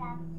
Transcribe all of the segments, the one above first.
站彰化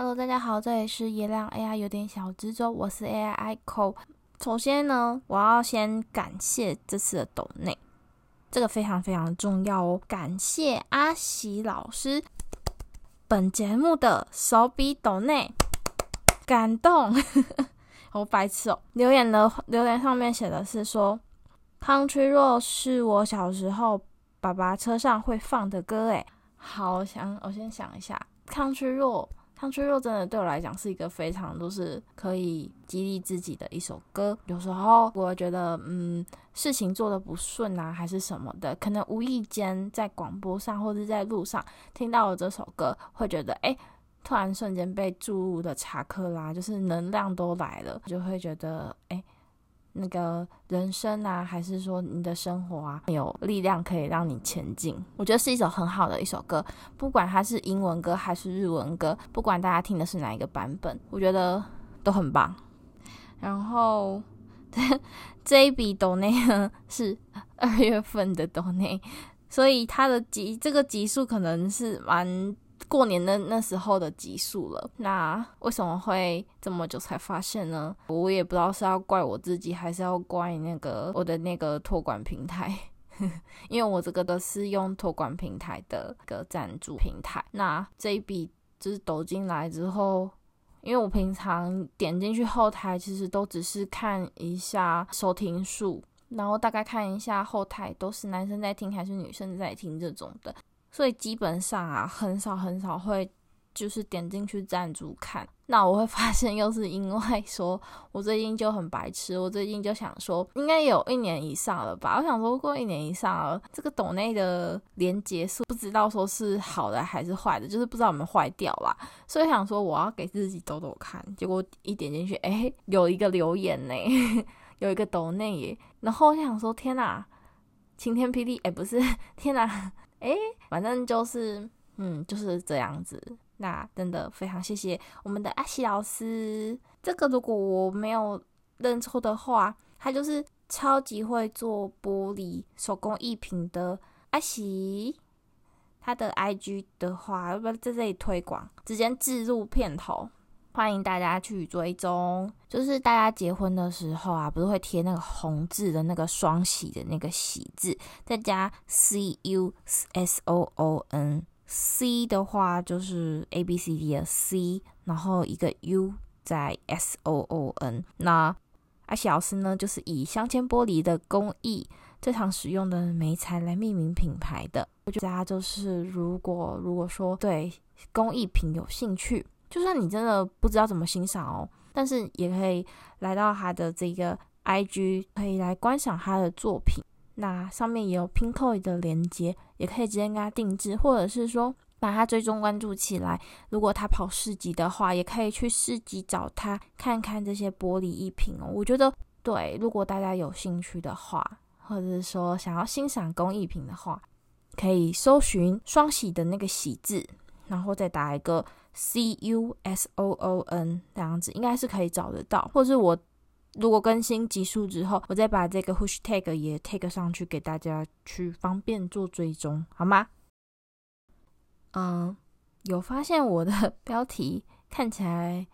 Hello，大家好，这里是叶亮 AI 有点小支州，我是 AI ICO。首先呢，我要先感谢这次的抖内，这个非常非常重要哦。感谢阿喜老师，本节目的手笔抖内，感动，好白痴哦。留言的留言上面写的是说，Country Road 是我小时候爸爸车上会放的歌，诶，好，想我先想一下，Country Road。唱脆弱真的对我来讲是一个非常都是可以激励自己的一首歌。有时候我觉得，嗯，事情做的不顺啊，还是什么的，可能无意间在广播上或者在路上听到了这首歌，会觉得，哎，突然瞬间被注入的查克拉，就是能量都来了，就会觉得，哎。那个人生啊，还是说你的生活啊，有力量可以让你前进。我觉得是一首很好的一首歌，不管它是英文歌还是日文歌，不管大家听的是哪一个版本，我觉得都很棒。然后 这一笔抖内呢是二月份的抖内，所以它的集这个集数可能是蛮。过年的那时候的集数了，那为什么会这么久才发现呢？我也不知道是要怪我自己，还是要怪那个我的那个托管平台，因为我这个都是用托管平台的一个赞助平台。那这一笔就是抖进来之后，因为我平常点进去后台，其实都只是看一下收听数，然后大概看一下后台都是男生在听还是女生在听这种的。所以基本上啊，很少很少会就是点进去赞助看。那我会发现，又是因为说我最近就很白痴，我最近就想说，应该有一年以上了吧。我想说，过一年以上了，这个抖内的连结数不知道说是好的还是坏的，就是不知道有没有坏掉啦。所以想说，我要给自己抖抖看。结果一点进去，哎，有一个留言呢，有一个抖内耶。然后我想说，天哪，晴天霹雳，哎，不是，天哪。诶，反正就是，嗯，就是这样子。那真的非常谢谢我们的阿喜老师。这个如果我没有认错的话，他就是超级会做玻璃手工艺品的阿喜。他的 IG 的话，要不要在这里推广？直接置入片头。欢迎大家去追踪，就是大家结婚的时候啊，不是会贴那个红字的那个双喜的那个喜字，再加 C U S O O N，C 的话就是 A B C D 的 C，然后一个 U 在 S O O N。那阿喜老师呢，就是以镶嵌玻璃的工艺最常使用的媒材来命名品牌的。大家就是如果如果说对工艺品有兴趣。就算你真的不知道怎么欣赏哦，但是也可以来到他的这个 IG，可以来观赏他的作品。那上面也有 Pinkoi 的连接，也可以直接跟他定制，或者是说把他追踪关注起来。如果他跑市集的话，也可以去市集找他看看这些玻璃艺品哦。我觉得对，如果大家有兴趣的话，或者是说想要欣赏工艺品的话，可以搜寻双喜的那个喜字，然后再打一个。C U S O O N 这样子应该是可以找得到，或是我如果更新集数之后，我再把这个 hashtag 也 tag 上去给大家去方便做追踪，好吗？嗯，有发现我的标题看起来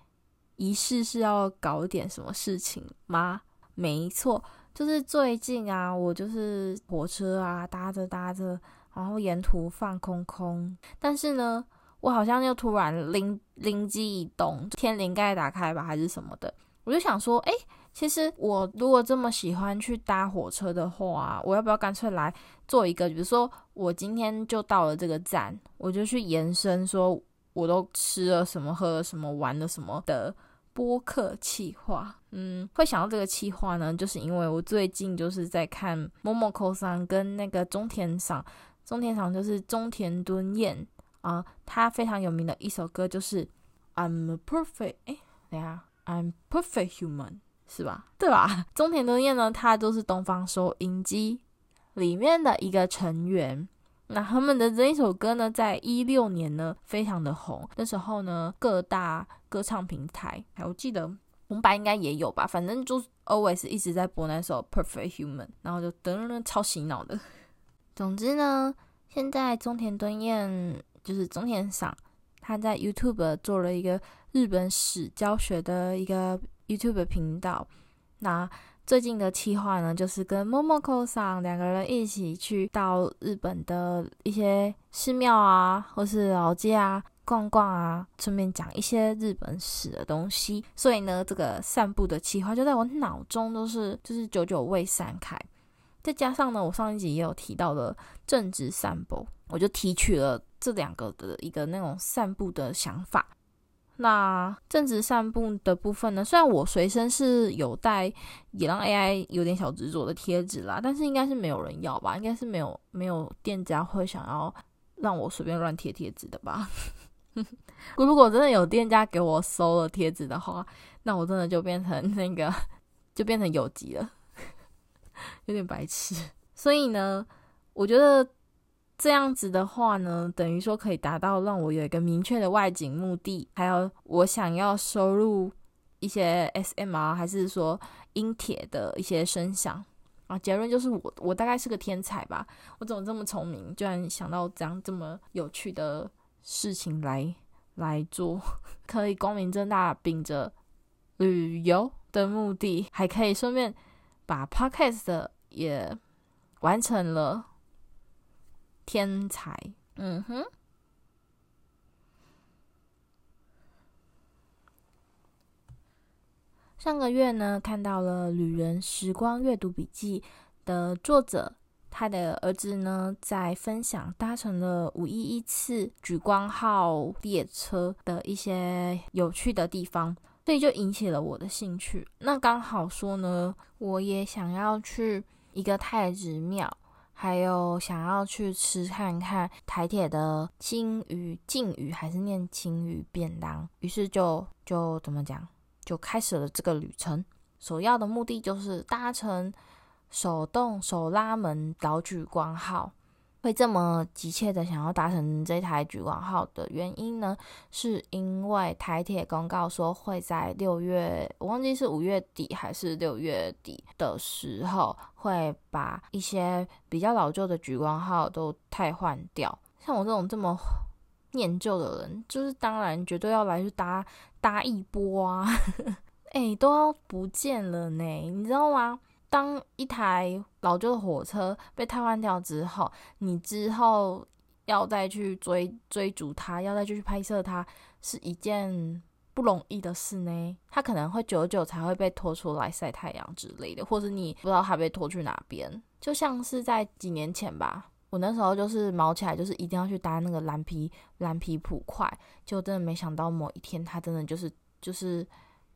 疑似是要搞点什么事情吗？没错，就是最近啊，我就是火车啊搭着搭着，然后沿途放空空，但是呢。我好像又突然灵灵机一动，天灵盖打开吧，还是什么的，我就想说，哎，其实我如果这么喜欢去搭火车的话，我要不要干脆来做一个？比如说，我今天就到了这个站，我就去延伸说，我都吃了什么，喝了什么，玩了什么的播客企划。嗯，会想到这个企划呢，就是因为我最近就是在看 Momoko 跟那个中田赏，中田赏就是中田敦彦啊，他非常有名的一首歌就是 I'm Perfect，哎，等下 I'm Perfect Human。是吧？对吧？中田敦彦呢，他就是东方收音机里面的一个成员。那他们的这一首歌呢，在一六年呢，非常的红。那时候呢，各大歌唱平台，还我记得红白应该也有吧。反正就 always 一直在播那首 Perfect Human，然后就噔噔超洗脑的。总之呢，现在中田敦彦就是中田赏，他在 YouTube 做了一个日本史教学的一个。YouTube 频道，那最近的企划呢，就是跟 Momoko 桑两个人一起去到日本的一些寺庙啊，或是老街啊逛逛啊，顺便讲一些日本史的东西。所以呢，这个散步的企划就在我脑中都是就是久久未散开。再加上呢，我上一集也有提到的正直散步，我就提取了这两个的一个那种散步的想法。那正直散步的部分呢？虽然我随身是有带也让 AI 有点小执着的贴纸啦，但是应该是没有人要吧？应该是没有没有店家会想要让我随便乱贴贴纸的吧？如果真的有店家给我收了贴纸的话，那我真的就变成那个就变成有机了，有点白痴。所以呢，我觉得。这样子的话呢，等于说可以达到让我有一个明确的外景目的，还有我想要收录一些 SMR 还是说音铁的一些声响啊。结论就是我我大概是个天才吧，我怎么这么聪明，居然想到这样这么有趣的事情来来做，可以光明正大秉着旅游的目的，还可以顺便把 Podcast 也完成了。天才，嗯哼。上个月呢，看到了《旅人时光阅读笔记》的作者，他的儿子呢，在分享搭乘了五一一次莒光号列车的一些有趣的地方，所以就引起了我的兴趣。那刚好说呢，我也想要去一个太子庙。还有想要去吃看看台铁的金鱼、金鱼还是念金鱼便当，于是就就怎么讲，就开始了这个旅程。首要的目的就是搭乘手动手拉门导莒光号。会这么急切的想要搭乘这台莒光号的原因呢，是因为台铁公告说会在六月，我忘记是五月底还是六月底的时候，会把一些比较老旧的莒光号都汰换掉。像我这种这么念旧的人，就是当然绝对要来去搭搭一波啊！哎，都要不见了呢，你知道吗？当一台老旧的火车被汰换掉之后，你之后要再去追追逐它，要再继续拍摄它，是一件不容易的事呢。它可能会久久才会被拖出来晒太阳之类的，或者你不知道它被拖去哪边。就像是在几年前吧，我那时候就是毛起来，就是一定要去搭那个蓝皮蓝皮普快，就真的没想到某一天它真的就是就是。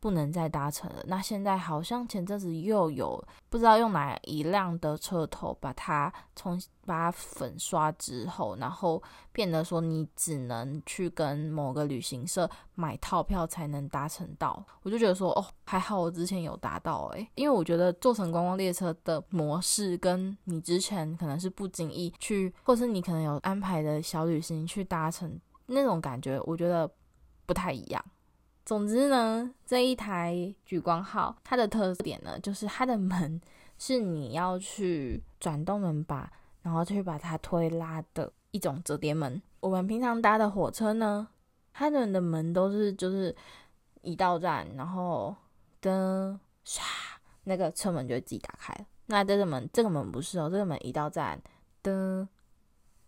不能再搭乘了。那现在好像前阵子又有不知道用哪一辆的车头把它重把它粉刷之后，然后变得说你只能去跟某个旅行社买套票才能搭乘到。我就觉得说哦，还好我之前有搭到诶，因为我觉得坐乘观光列车的模式跟你之前可能是不经意去，或是你可能有安排的小旅行去搭乘那种感觉，我觉得不太一样。总之呢，这一台莒光号，它的特点呢，就是它的门是你要去转动门把，然后去把它推拉的一种折叠门。我们平常搭的火车呢，它们的门都是就是一到站，然后噔唰，那个车门就会自己打开了。那这个门，这个门不是哦，这个门一到站，噔，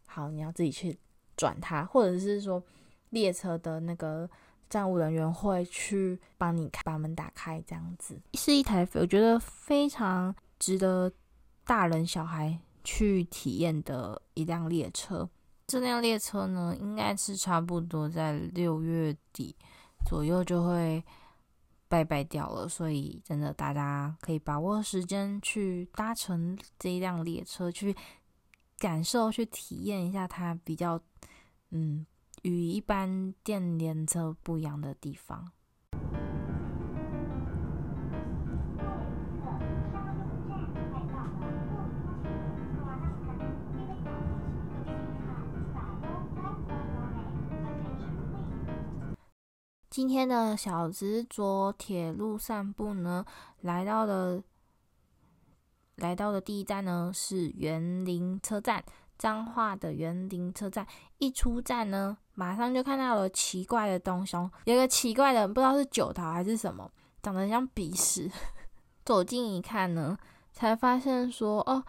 好，你要自己去转它，或者是说列车的那个。站务人员会去帮你把门打开，这样子是一台我觉得非常值得大人小孩去体验的一辆列车。这辆列车呢，应该是差不多在六月底左右就会拜拜掉了，所以真的大家可以把握时间去搭乘这一辆列车，去感受、去体验一下它比较嗯与一般电联车不一样的地方。今天的小执着铁路散步呢，来到了来到的第一站呢是园林车站，彰化的园林车站。一出站呢，马上就看到了奇怪的东西，有个奇怪的，不知道是酒桃还是什么，长得像鼻屎。走近一看呢，才发现说，哦，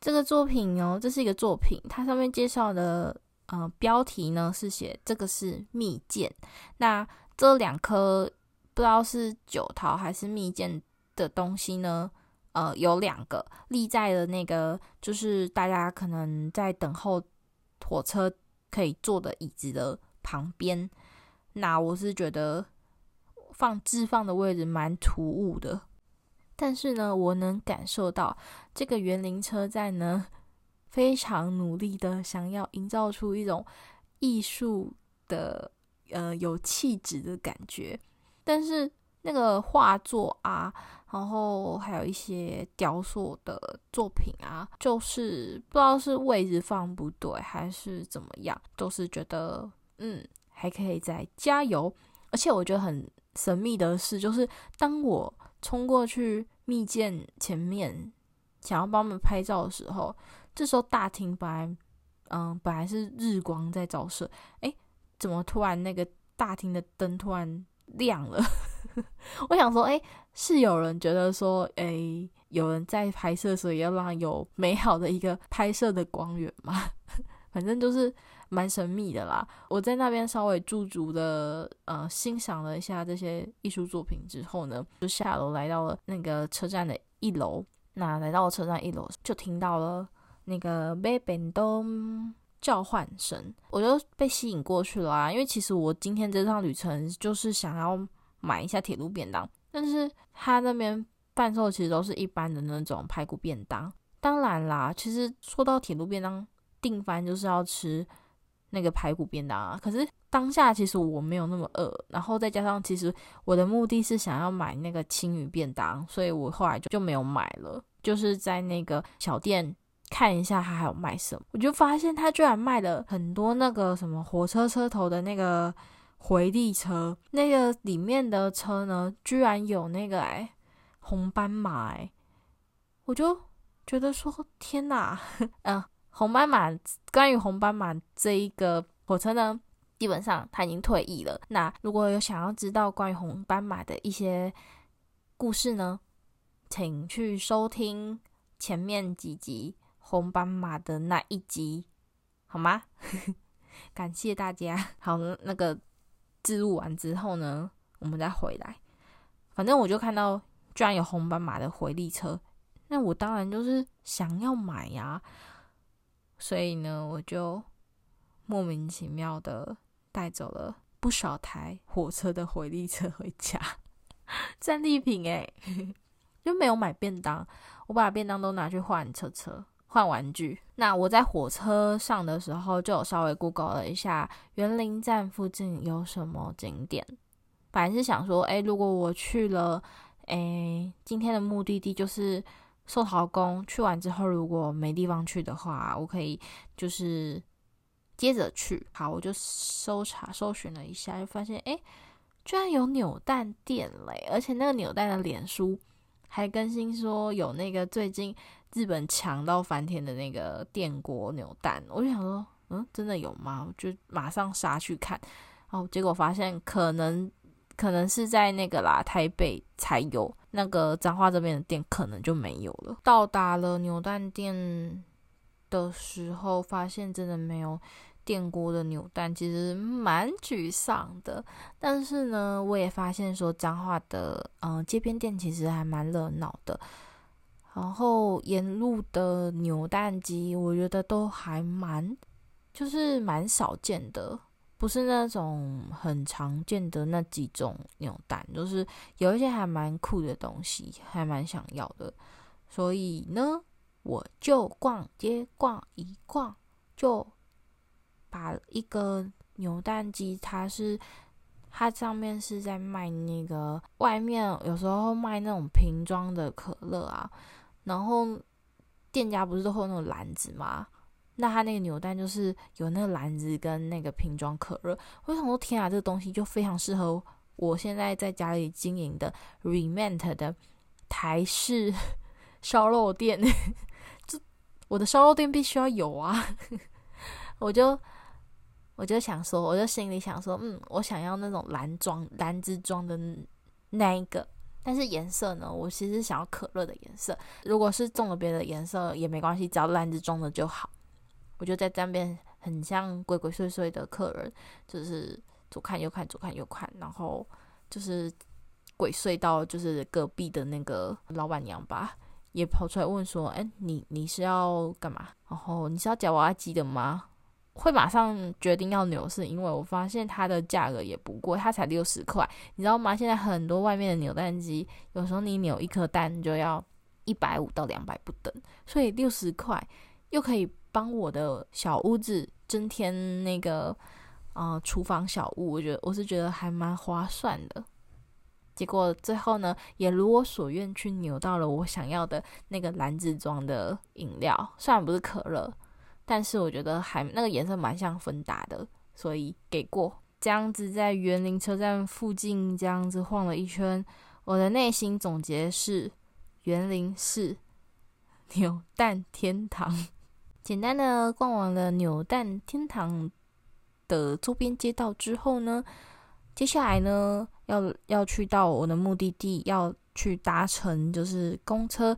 这个作品哦，这是一个作品，它上面介绍的呃标题呢是写这个是蜜饯，那。这两颗不知道是酒桃还是蜜饯的东西呢？呃，有两个立在了那个，就是大家可能在等候火车可以坐的椅子的旁边。那我是觉得放置放的位置蛮突兀的，但是呢，我能感受到这个园林车站呢，非常努力的想要营造出一种艺术的。呃，有气质的感觉，但是那个画作啊，然后还有一些雕塑的作品啊，就是不知道是位置放不对还是怎么样，都是觉得嗯，还可以再加油。而且我觉得很神秘的是，就是当我冲过去蜜饯前面，想要帮他们拍照的时候，这时候大厅本来嗯、本来是日光在照射，诶。怎么突然那个大厅的灯突然亮了？我想说，哎，是有人觉得说，哎，有人在拍摄，所以要让有美好的一个拍摄的光源嘛？反正就是蛮神秘的啦。我在那边稍微驻足的呃欣赏了一下这些艺术作品之后呢，就下楼来到了那个车站的一楼。那来到了车站一楼，就听到了那个买便当。叫唤声，我就被吸引过去了啊！因为其实我今天这趟旅程就是想要买一下铁路便当，但是他那边贩售其实都是一般的那种排骨便当。当然啦，其实说到铁路便当，定番就是要吃那个排骨便当啊。可是当下其实我没有那么饿，然后再加上其实我的目的是想要买那个青鱼便当，所以我后来就就没有买了，就是在那个小店。看一下他还有卖什么，我就发现他居然卖了很多那个什么火车车头的那个回力车，那个里面的车呢，居然有那个哎红斑马哎，我就觉得说天哪，嗯，红斑马关于红斑马这一个火车呢，基本上他已经退役了。那如果有想要知道关于红斑马的一些故事呢，请去收听前面几集。红斑马的那一集，好吗？感谢大家。好，那个置入完之后呢，我们再回来。反正我就看到居然有红斑马的回力车，那我当然就是想要买呀。所以呢，我就莫名其妙的带走了不少台火车的回力车回家，战利品诶，就没有买便当，我把便当都拿去换车车。换玩具。那我在火车上的时候，就有稍微 Google 了一下园林站附近有什么景点。本来是想说，哎，如果我去了，哎，今天的目的地就是寿桃宫，去完之后如果没地方去的话，我可以就是接着去。好，我就搜查搜寻了一下，就发现，哎，居然有扭蛋店嘞！而且那个扭蛋的脸书还更新说有那个最近。日本强到翻天的那个电锅扭蛋，我就想说，嗯，真的有吗？我就马上杀去看，哦，结果发现可能可能是在那个啦，台北才有，那个彰化这边的店可能就没有了。到达了扭蛋店的时候，发现真的没有电锅的扭蛋，其实蛮沮丧的。但是呢，我也发现说彰化的嗯、街边店其实还蛮热闹的。然后沿路的扭蛋机，我觉得都还蛮，就是蛮少见的，不是那种很常见的那几种扭蛋，就是有一些还蛮酷的东西，还蛮想要的。所以呢，我就逛街逛一逛，就把一个扭蛋机，它是它上面是在卖那个外面有时候卖那种瓶装的可乐啊。然后店家不是都会有那种篮子吗？那他那个扭蛋就是有那个篮子跟那个瓶装可乐。我想说，天啊，这个东西就非常适合我现在在家里经营的 remant 的台式 烧肉店。就我的烧肉店必须要有啊！我就我就想说，我就心里想说，嗯，我想要那种蓝装蓝之装的那一个。但是颜色呢？我其实想要可乐的颜色。如果是中了别的颜色也没关系，只要蓝之装的就好。我就在这边很像鬼鬼祟祟的客人，就是左看右看，左看右看，然后就是鬼祟到就是隔壁的那个老板娘吧，也跑出来问说：“哎，你你是要干嘛？然后你是要夹娃娃机的吗？”会马上决定要扭，是因为我发现它的价格也不贵，它才六十块，你知道吗？现在很多外面的扭蛋机，有时候你扭一颗蛋就要一百五到两百不等，所以六十块又可以帮我的小屋子增添那个呃厨房小物，我觉得我是觉得还蛮划算的。结果最后呢，也如我所愿去扭到了我想要的那个篮子装的饮料，虽然不是可乐。但是我觉得还那个颜色蛮像芬达的，所以给过。这样子在园林车站附近这样子晃了一圈，我的内心总结是：园林是 扭蛋天堂。简单的逛完了扭蛋天堂的周边街道之后呢，接下来呢要要去到我的目的地，要去搭乘就是公车。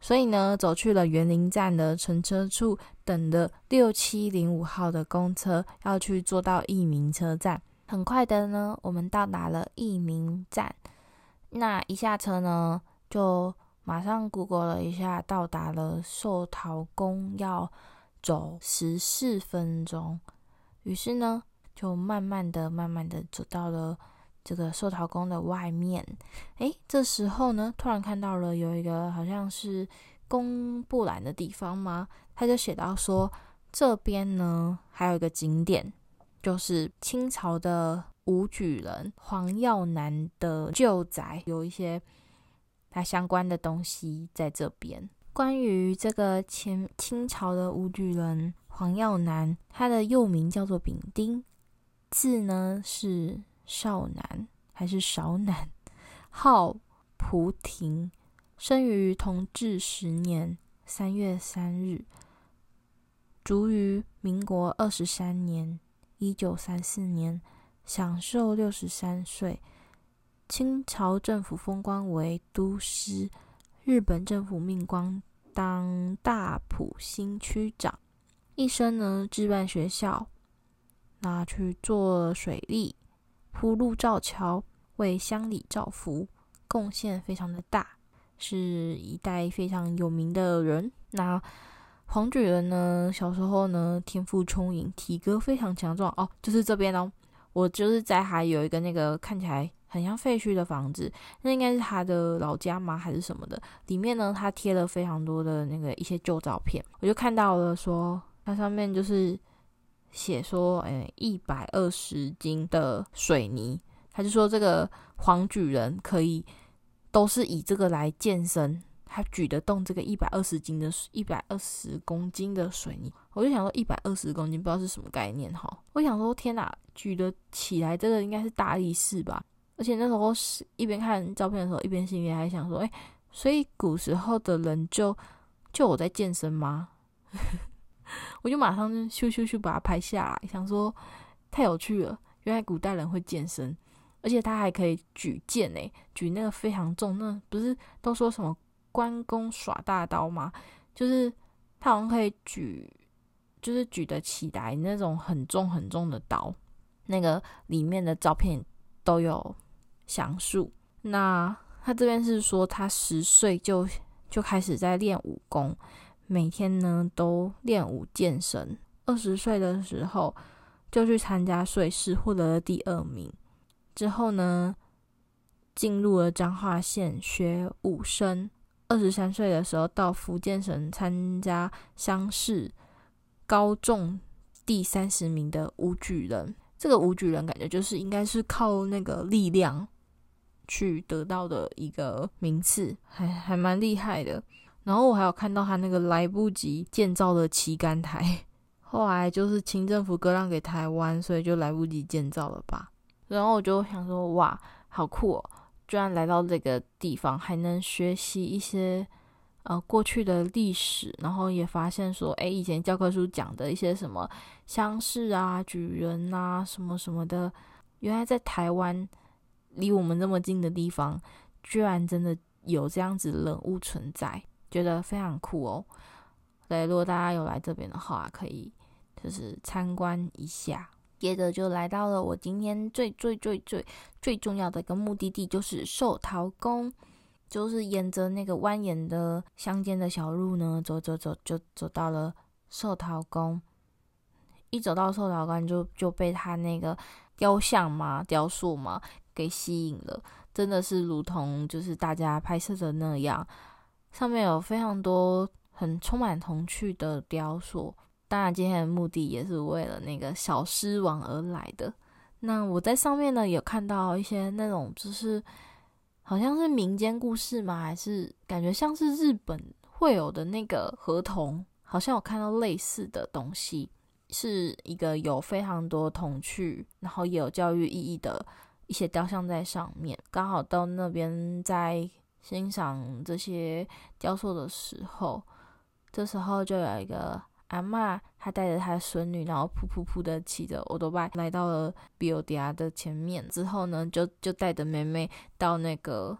所以呢，走去了园林站的乘车处，等的六七零五号的公车，要去坐到益民车站。很快的呢，我们到达了益民站。那一下车呢，就马上 Google 了一下，到达了寿桃宫，要走十四分钟。于是呢，就慢慢的、慢慢的走到了。这个寿桃宫的外面，诶，这时候呢，突然看到了有一个好像是公布栏的地方嘛，他就写到说，这边呢还有一个景点，就是清朝的武举人黄耀南的旧宅，有一些他相关的东西在这边。关于这个前清朝的武举人黄耀南，他的幼名叫做丙丁，字呢是。少南 还是少南，号蒲亭，生于同治十年三月三日，卒于民国二十三年一九三四年，享寿六十三岁。清朝政府封官为都师，日本政府命官当大埔新区长，一生呢置办学校，拿去做水利。铺路造桥，为乡里造福，贡献非常的大，是一代非常有名的人。那黄举人呢？小时候呢，天赋聪颖，体格非常强壮哦。就是这边哦，我就是在还有一个那个看起来很像废墟的房子，那应该是他的老家吗？还是什么的？里面呢，他贴了非常多的那个一些旧照片，我就看到了说，它上面就是。写说，诶，一百二十斤的水泥，他就说这个黄举人可以都是以这个来健身，他举得动这个一百二十斤的、一百二十公斤的水泥。我就想说，一百二十公斤不知道是什么概念哈。我想说，天哪，举得起来这个应该是大力士吧？而且那时候是一边看照片的时候，一边心里还想说，诶，所以古时候的人就就我在健身吗？我就马上就咻咻咻把它拍下来，想说太有趣了，原来古代人会健身，而且他还可以举剑诶，举那个非常重，那不是都说什么关公耍大刀吗？就是他好像可以举就是举得起来那种很重很重的刀，那个里面的照片都有详述。那他这边是说，他十岁就就开始在练武功，每天呢都练武健身。二十岁的时候就去参加赛事，获得了第二名。之后呢，进入了彰化县学武生。二十三岁的时候到福建省参加乡试，高中第三十名的武举人。这个武举人感觉就是应该是靠那个力量去得到的一个名次，还还蛮厉害的。然后我还有看到他那个来不及建造的旗杆台，后来就是清政府割让给台湾，所以就来不及建造了吧。然后我就想说，哇，好酷哦！居然来到这个地方，还能学习一些呃过去的历史，然后也发现说，哎，以前教科书讲的一些什么乡试啊、举人啊、什么什么的，原来在台湾离我们这么近的地方，居然真的有这样子人物存在，觉得非常酷哦。对，如果大家有来这边的话，可以就是参观一下。接着就来到了我今天最最最最最重要的一个目的地，就是寿桃宫。就是沿着那个蜿蜒的乡间的小路呢，走走走，就走到了寿桃宫。一走到寿桃宫，就就被他那个雕像嘛、雕塑嘛给吸引了。真的是如同就是大家拍摄的那样，上面有非常多很充满童趣的雕塑。当然，今天的目的也是为了那个小狮王而来的。那我在上面呢，有看到一些那种，就是好像是民间故事吗？还是感觉像是日本会有的那个河童？好像有看到类似的东西，是一个有非常多童趣，然后也有教育意义的一些雕像在上面。刚好到那边在欣赏这些雕塑的时候，这时候就有一个。阿嬷，她带着她的孙女，然后噗噗噗的骑着欧多拜来到了比欧迪亚的前面。之后呢，就就带着妹妹到那个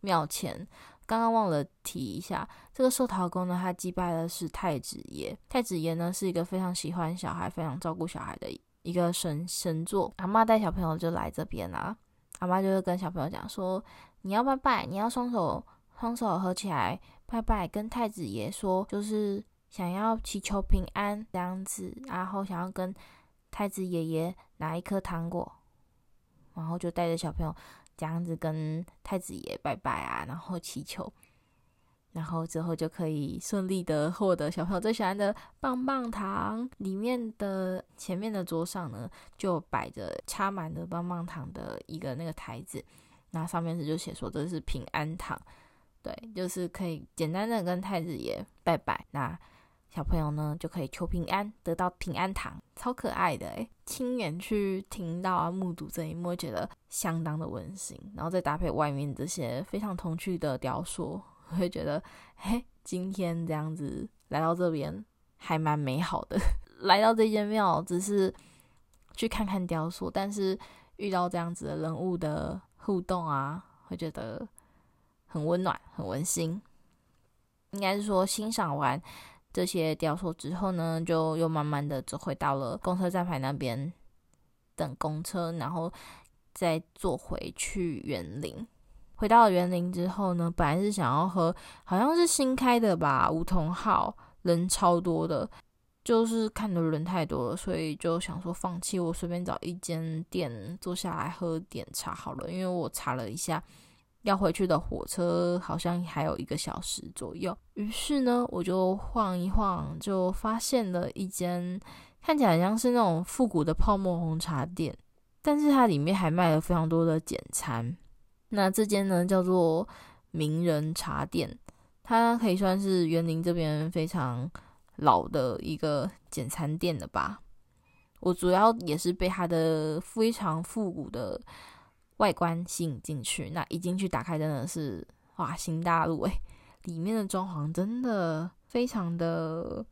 庙前。刚刚忘了提一下，这个寿桃宫呢，他祭拜的是太子爷。太子爷呢，是一个非常喜欢小孩、非常照顾小孩的一个神神座。阿妈带小朋友就来这边啊，阿妈就会跟小朋友讲说：“你要拜拜，你要双手双手合起来拜拜，跟太子爷说，就是。”想要祈求平安这样子，然后想要跟太子爷爷拿一颗糖果，然后就带着小朋友这样子跟太子爷拜拜啊，然后祈求，然后之后就可以顺利的获得小朋友最喜欢的棒棒糖。里面的前面的桌上呢，就摆着插满的棒棒糖的一个那个台子，那上面是就写说这是平安糖，对，就是可以简单的跟太子爷拜拜。那小朋友呢，就可以求平安，得到平安糖，超可爱的诶，亲眼去听到啊，目睹这一幕，觉得相当的温馨。然后再搭配外面这些非常童趣的雕塑，我会觉得，嘿，今天这样子来到这边还蛮美好的。来到这间庙只是去看看雕塑，但是遇到这样子的人物的互动啊，会觉得很温暖、很温馨。应该是说欣赏完。这些雕塑之后呢，就又慢慢的走回到了公车站牌那边等公车，然后再坐回去园林。回到园林之后呢，本来是想要喝，好像是新开的吧，梧桐号，人超多的，就是看的人太多了，所以就想说放弃，我随便找一间店坐下来喝点茶好了，因为我查了一下。要回去的火车好像还有一个小时左右，于是呢，我就晃一晃，就发现了一间看起来像是那种复古的泡沫红茶店，但是它里面还卖了非常多的简餐。那这间呢叫做名人茶店，它可以算是园林这边非常老的一个简餐店了吧。我主要也是被它的非常复古的。外观吸引进去，那一进去打开真的是哇，新大陆哎！里面的装潢真的非常的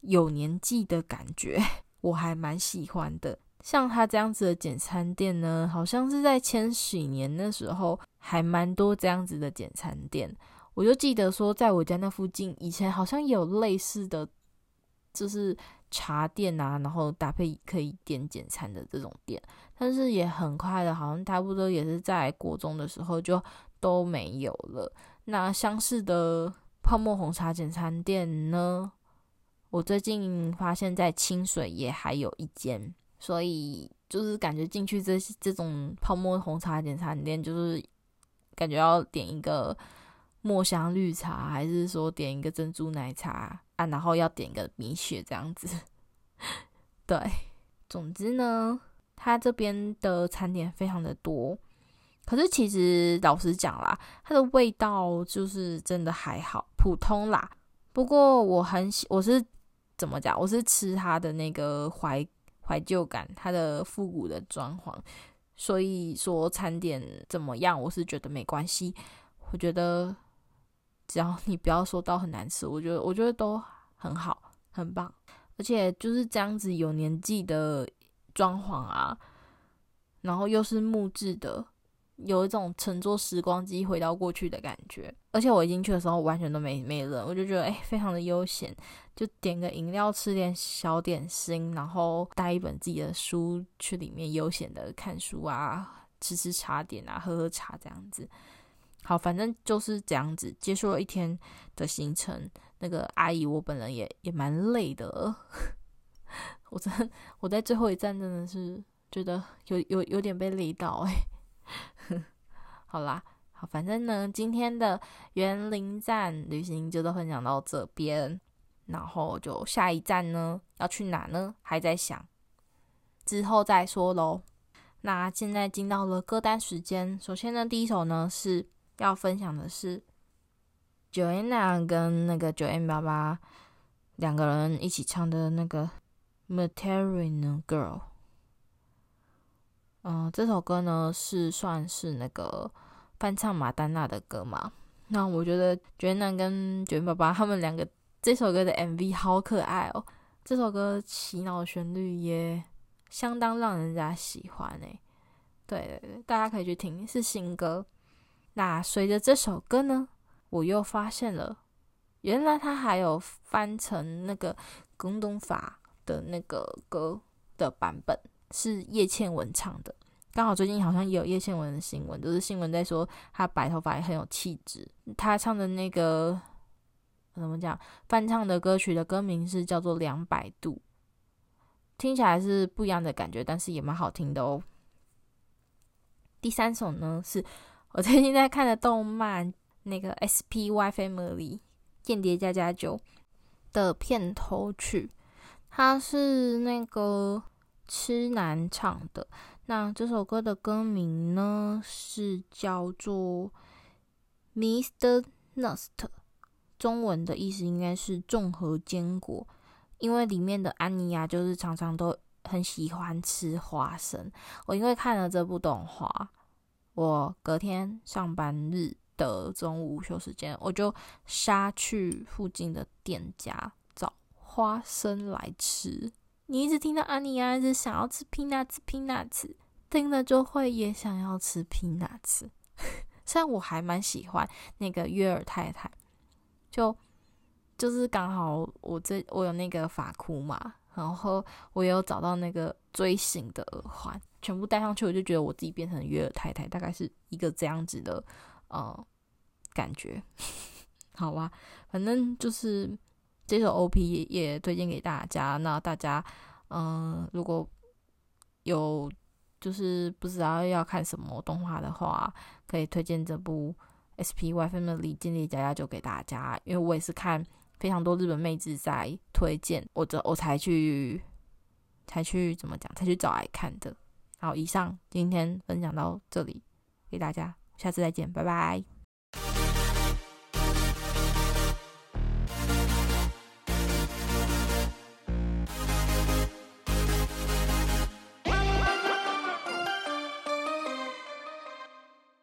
有年纪的感觉，我还蛮喜欢的。像他这样子的简餐店呢，好像是在千禧年的时候还蛮多这样子的简餐店。我就记得说，在我家那附近以前好像有类似的就是茶店啊，然后搭配可以点简餐的这种店，但是也很快的，好像差不多也是在国中的时候就都没有了。那相似的泡沫红茶简餐店呢，我最近发现，在清水也还有一间，所以就是感觉进去这这种泡沫红茶点餐店，就是感觉要点一个墨香绿茶，还是说点一个珍珠奶茶啊，然后要点一个米血这样子。对，总之呢，它这边的餐点非常的多。可是其实老实讲啦，它的味道就是真的还好，普通啦。不过我很喜，我是怎么讲？我是吃它的那个怀怀旧感，它的复古的装潢。所以说餐点怎么样，我是觉得没关系。我觉得只要你不要说到很难吃，我觉得我觉得都很好，很棒。而且就是这样子有年纪的装潢啊，然后又是木质的。有一种乘坐时光机回到过去的感觉，而且我进去的时候完全都没没人，我就觉得哎、非常的悠闲，就点个饮料，吃点小点心，然后带一本自己的书去里面悠闲的看书啊，吃吃茶点啊，喝喝茶这样子。好，反正就是这样子，结束了一天的行程。那个阿姨，我本人也也蛮累的，我真我在最后一站真的是觉得有有有点被累到哎、好啦，好，反正呢，今天的园林站旅行就都分享到这边，然后就下一站呢要去哪呢？还在想，之后再说喽。那现在进到了歌单时间，首先呢，第一首呢是要分享的是 Joanna 跟那个 9m88 两个人一起唱的那个 Material Girl。嗯，这首歌呢是算是那个翻唱马丹娜的歌嘛？那我觉得卷男跟卷爸爸他们两个这首歌的 MV 好可爱哦。这首歌洗脑旋律也相当让人家喜欢诶。对对对，大家可以去听，是新歌。那随着这首歌呢，我又发现了，原来他还有翻成那个广东话的那个歌的版本。是叶倩文唱的，刚好最近好像也有叶倩文的新闻，都是新闻在说她白头发也很有气质。她唱的那个怎么讲？翻唱的歌曲的歌名是叫做《两百度》，听起来是不一样的感觉，但是也蛮好听的哦。第三首呢，是我最近在看的动漫，那个《SPY Family 间谍家家酒》的片头曲，它是那个。痴男唱的。那这首歌的歌名呢，是叫做 Mr. Nust，中文的意思应该是综合坚果，因为里面的安妮亚就是常常都很喜欢吃花生。我因为看了这部动画，我隔天上班日的中午午休时间，我就杀去附近的店家找花生来吃。你一直听到安妮亚一直想要吃 peanuts，peanuts，听了就会也想要吃 peanuts。虽然我还蛮喜欢那个约尔太太，就就是刚好我这我有那个发箍嘛，然后我有找到那个锥形的耳环，全部戴上去，我就觉得我自己变成约尔太太，大概是一个这样子的呃感觉。好吧，反正就是。这首 OP 也，推荐给大家。那大家，嗯、如果有就是不知道要看什么动画的话，可以推荐这部 SPY Family 间谍家家酒给大家。因为我也是看非常多日本妹子在推荐，我这我才去才去怎么讲，才去找来看的。好，以上今天分享到这里，给大家，下次再见，拜拜。